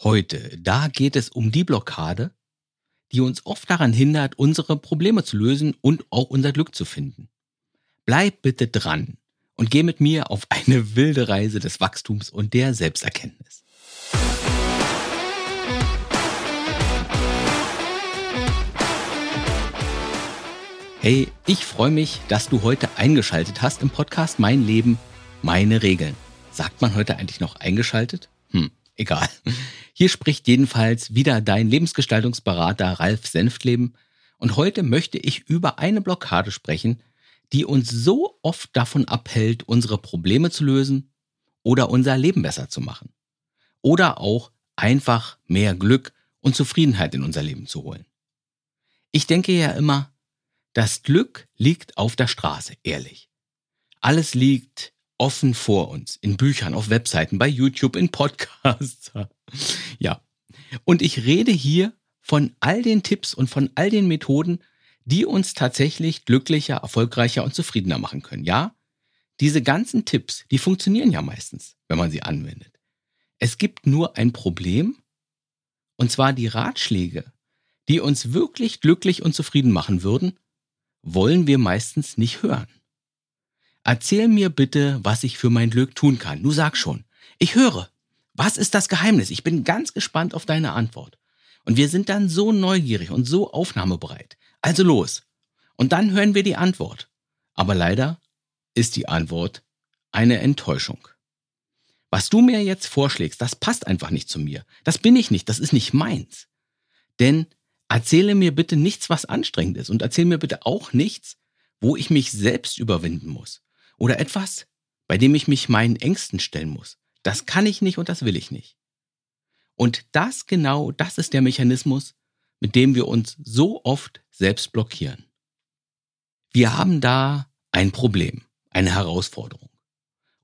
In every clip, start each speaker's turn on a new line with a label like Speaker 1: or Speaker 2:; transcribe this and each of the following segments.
Speaker 1: Heute, da geht es um die Blockade, die uns oft daran hindert, unsere Probleme zu lösen und auch unser Glück zu finden. Bleib bitte dran und geh mit mir auf eine wilde Reise des Wachstums und der Selbsterkenntnis. Hey, ich freue mich, dass du heute eingeschaltet hast im Podcast Mein Leben, meine Regeln. Sagt man heute eigentlich noch eingeschaltet? Egal. Hier spricht jedenfalls wieder dein Lebensgestaltungsberater Ralf Senftleben und heute möchte ich über eine Blockade sprechen, die uns so oft davon abhält, unsere Probleme zu lösen oder unser Leben besser zu machen. Oder auch einfach mehr Glück und Zufriedenheit in unser Leben zu holen. Ich denke ja immer, das Glück liegt auf der Straße, ehrlich. Alles liegt offen vor uns, in Büchern, auf Webseiten, bei YouTube, in Podcasts. ja. Und ich rede hier von all den Tipps und von all den Methoden, die uns tatsächlich glücklicher, erfolgreicher und zufriedener machen können. Ja, diese ganzen Tipps, die funktionieren ja meistens, wenn man sie anwendet. Es gibt nur ein Problem, und zwar die Ratschläge, die uns wirklich glücklich und zufrieden machen würden, wollen wir meistens nicht hören. Erzähl mir bitte, was ich für mein Glück tun kann. Du sag schon. Ich höre. Was ist das Geheimnis? Ich bin ganz gespannt auf deine Antwort. Und wir sind dann so neugierig und so aufnahmebereit. Also los. Und dann hören wir die Antwort. Aber leider ist die Antwort eine Enttäuschung. Was du mir jetzt vorschlägst, das passt einfach nicht zu mir. Das bin ich nicht, das ist nicht meins. Denn erzähle mir bitte nichts, was anstrengend ist und erzähle mir bitte auch nichts, wo ich mich selbst überwinden muss oder etwas, bei dem ich mich meinen Ängsten stellen muss. Das kann ich nicht und das will ich nicht. Und das genau, das ist der Mechanismus, mit dem wir uns so oft selbst blockieren. Wir haben da ein Problem, eine Herausforderung.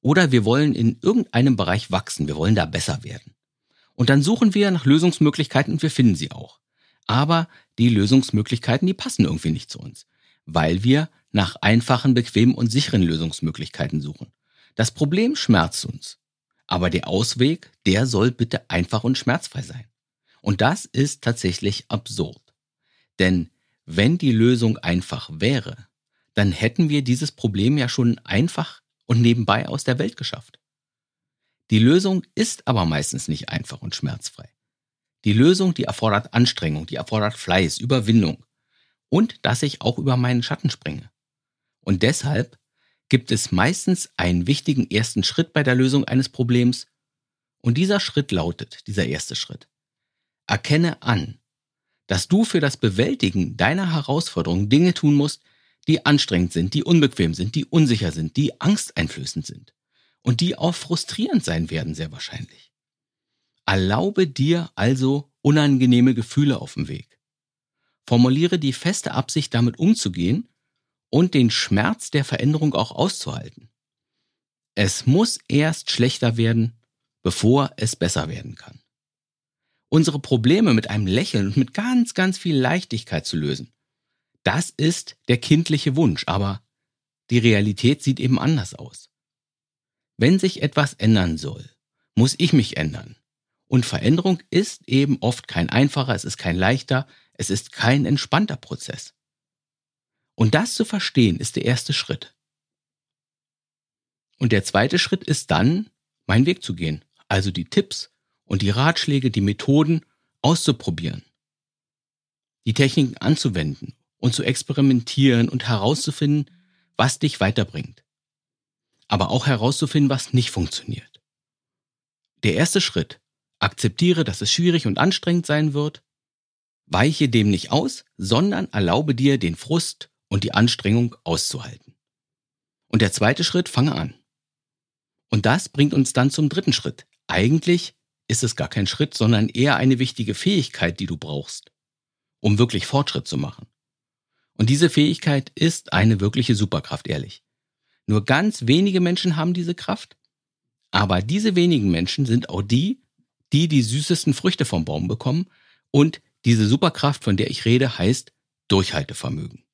Speaker 1: Oder wir wollen in irgendeinem Bereich wachsen, wir wollen da besser werden. Und dann suchen wir nach Lösungsmöglichkeiten und wir finden sie auch. Aber die Lösungsmöglichkeiten, die passen irgendwie nicht zu uns, weil wir nach einfachen, bequemen und sicheren Lösungsmöglichkeiten suchen. Das Problem schmerzt uns. Aber der Ausweg, der soll bitte einfach und schmerzfrei sein. Und das ist tatsächlich absurd. Denn wenn die Lösung einfach wäre, dann hätten wir dieses Problem ja schon einfach und nebenbei aus der Welt geschafft. Die Lösung ist aber meistens nicht einfach und schmerzfrei. Die Lösung, die erfordert Anstrengung, die erfordert Fleiß, Überwindung und dass ich auch über meinen Schatten springe. Und deshalb gibt es meistens einen wichtigen ersten Schritt bei der Lösung eines Problems und dieser Schritt lautet, dieser erste Schritt. Erkenne an, dass du für das Bewältigen deiner Herausforderungen Dinge tun musst, die anstrengend sind, die unbequem sind, die unsicher sind, die angsteinflößend sind und die auch frustrierend sein werden, sehr wahrscheinlich. Erlaube dir also unangenehme Gefühle auf dem Weg. Formuliere die feste Absicht, damit umzugehen und den Schmerz der Veränderung auch auszuhalten. Es muss erst schlechter werden, bevor es besser werden kann. Unsere Probleme mit einem Lächeln und mit ganz, ganz viel Leichtigkeit zu lösen, das ist der kindliche Wunsch, aber die Realität sieht eben anders aus. Wenn sich etwas ändern soll, muss ich mich ändern. Und Veränderung ist eben oft kein einfacher, es ist kein leichter, es ist kein entspannter Prozess. Und das zu verstehen ist der erste Schritt. Und der zweite Schritt ist dann, meinen Weg zu gehen, also die Tipps und die Ratschläge, die Methoden auszuprobieren, die Techniken anzuwenden und zu experimentieren und herauszufinden, was dich weiterbringt. Aber auch herauszufinden, was nicht funktioniert. Der erste Schritt Akzeptiere, dass es schwierig und anstrengend sein wird. Weiche dem nicht aus, sondern erlaube dir, den Frust und die Anstrengung auszuhalten. Und der zweite Schritt, fange an. Und das bringt uns dann zum dritten Schritt. Eigentlich ist es gar kein Schritt, sondern eher eine wichtige Fähigkeit, die du brauchst, um wirklich Fortschritt zu machen. Und diese Fähigkeit ist eine wirkliche Superkraft, ehrlich. Nur ganz wenige Menschen haben diese Kraft, aber diese wenigen Menschen sind auch die, die die süßesten Früchte vom Baum bekommen. Und diese Superkraft, von der ich rede, heißt Durchhaltevermögen.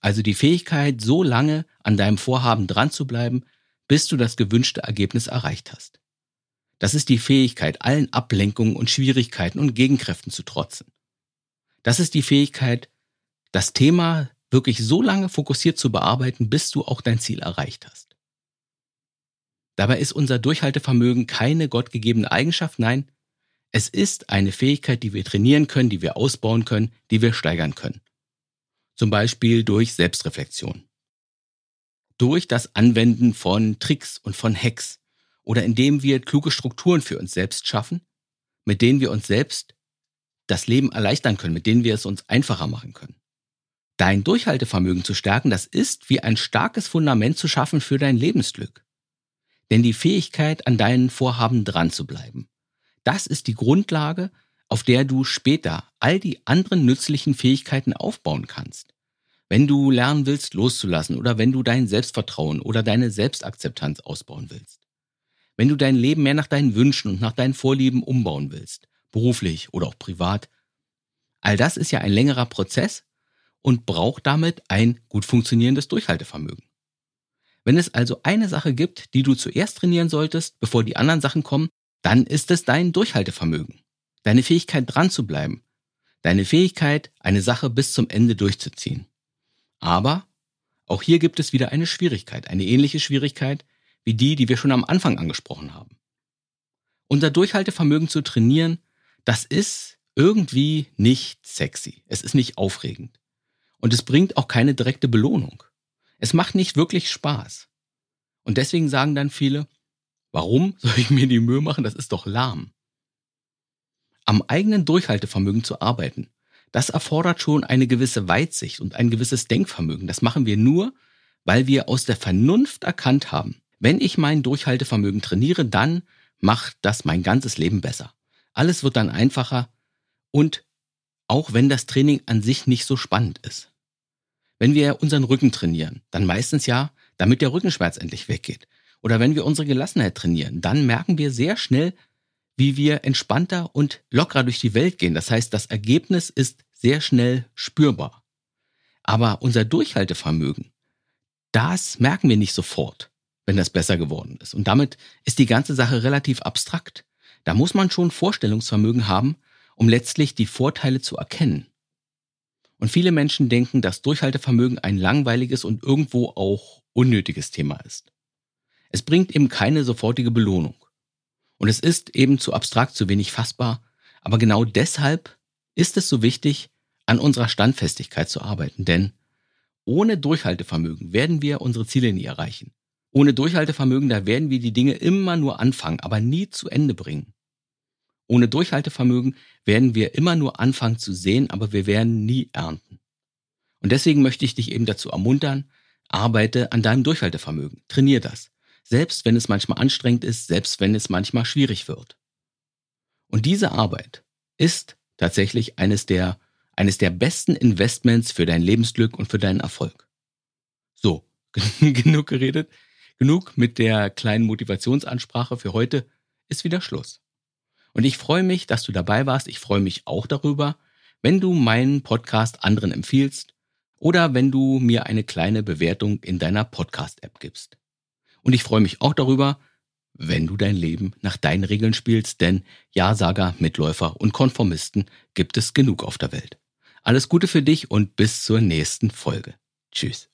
Speaker 1: Also die Fähigkeit, so lange an deinem Vorhaben dran zu bleiben, bis du das gewünschte Ergebnis erreicht hast. Das ist die Fähigkeit, allen Ablenkungen und Schwierigkeiten und Gegenkräften zu trotzen. Das ist die Fähigkeit, das Thema wirklich so lange fokussiert zu bearbeiten, bis du auch dein Ziel erreicht hast. Dabei ist unser Durchhaltevermögen keine gottgegebene Eigenschaft, nein, es ist eine Fähigkeit, die wir trainieren können, die wir ausbauen können, die wir steigern können. Zum Beispiel durch Selbstreflexion. Durch das Anwenden von Tricks und von Hacks oder indem wir kluge Strukturen für uns selbst schaffen, mit denen wir uns selbst das Leben erleichtern können, mit denen wir es uns einfacher machen können. Dein Durchhaltevermögen zu stärken, das ist wie ein starkes Fundament zu schaffen für dein Lebensglück. Denn die Fähigkeit, an deinen Vorhaben dran zu bleiben, das ist die Grundlage, auf der du später all die anderen nützlichen Fähigkeiten aufbauen kannst. Wenn du lernen willst, loszulassen oder wenn du dein Selbstvertrauen oder deine Selbstakzeptanz ausbauen willst. Wenn du dein Leben mehr nach deinen Wünschen und nach deinen Vorlieben umbauen willst, beruflich oder auch privat. All das ist ja ein längerer Prozess und braucht damit ein gut funktionierendes Durchhaltevermögen. Wenn es also eine Sache gibt, die du zuerst trainieren solltest, bevor die anderen Sachen kommen, dann ist es dein Durchhaltevermögen, deine Fähigkeit dran zu bleiben, deine Fähigkeit, eine Sache bis zum Ende durchzuziehen. Aber auch hier gibt es wieder eine Schwierigkeit, eine ähnliche Schwierigkeit wie die, die wir schon am Anfang angesprochen haben. Unser Durchhaltevermögen zu trainieren, das ist irgendwie nicht sexy. Es ist nicht aufregend. Und es bringt auch keine direkte Belohnung. Es macht nicht wirklich Spaß. Und deswegen sagen dann viele, Warum soll ich mir die Mühe machen? Das ist doch lahm. Am eigenen Durchhaltevermögen zu arbeiten, das erfordert schon eine gewisse Weitsicht und ein gewisses Denkvermögen. Das machen wir nur, weil wir aus der Vernunft erkannt haben, wenn ich mein Durchhaltevermögen trainiere, dann macht das mein ganzes Leben besser. Alles wird dann einfacher und auch wenn das Training an sich nicht so spannend ist. Wenn wir unseren Rücken trainieren, dann meistens ja, damit der Rückenschmerz endlich weggeht oder wenn wir unsere Gelassenheit trainieren, dann merken wir sehr schnell, wie wir entspannter und lockerer durch die Welt gehen. Das heißt, das Ergebnis ist sehr schnell spürbar. Aber unser Durchhaltevermögen, das merken wir nicht sofort, wenn das besser geworden ist. Und damit ist die ganze Sache relativ abstrakt. Da muss man schon Vorstellungsvermögen haben, um letztlich die Vorteile zu erkennen. Und viele Menschen denken, dass Durchhaltevermögen ein langweiliges und irgendwo auch unnötiges Thema ist. Es bringt eben keine sofortige Belohnung. Und es ist eben zu abstrakt, zu wenig fassbar. Aber genau deshalb ist es so wichtig, an unserer Standfestigkeit zu arbeiten. Denn ohne Durchhaltevermögen werden wir unsere Ziele nie erreichen. Ohne Durchhaltevermögen, da werden wir die Dinge immer nur anfangen, aber nie zu Ende bringen. Ohne Durchhaltevermögen werden wir immer nur anfangen zu sehen, aber wir werden nie ernten. Und deswegen möchte ich dich eben dazu ermuntern, arbeite an deinem Durchhaltevermögen. Trainier das selbst wenn es manchmal anstrengend ist, selbst wenn es manchmal schwierig wird. Und diese Arbeit ist tatsächlich eines der, eines der besten Investments für dein Lebensglück und für deinen Erfolg. So, genug geredet, genug mit der kleinen Motivationsansprache für heute ist wieder Schluss. Und ich freue mich, dass du dabei warst. Ich freue mich auch darüber, wenn du meinen Podcast anderen empfiehlst oder wenn du mir eine kleine Bewertung in deiner Podcast-App gibst. Und ich freue mich auch darüber, wenn du dein Leben nach deinen Regeln spielst, denn Ja-Sager, Mitläufer und Konformisten gibt es genug auf der Welt. Alles Gute für dich und bis zur nächsten Folge. Tschüss.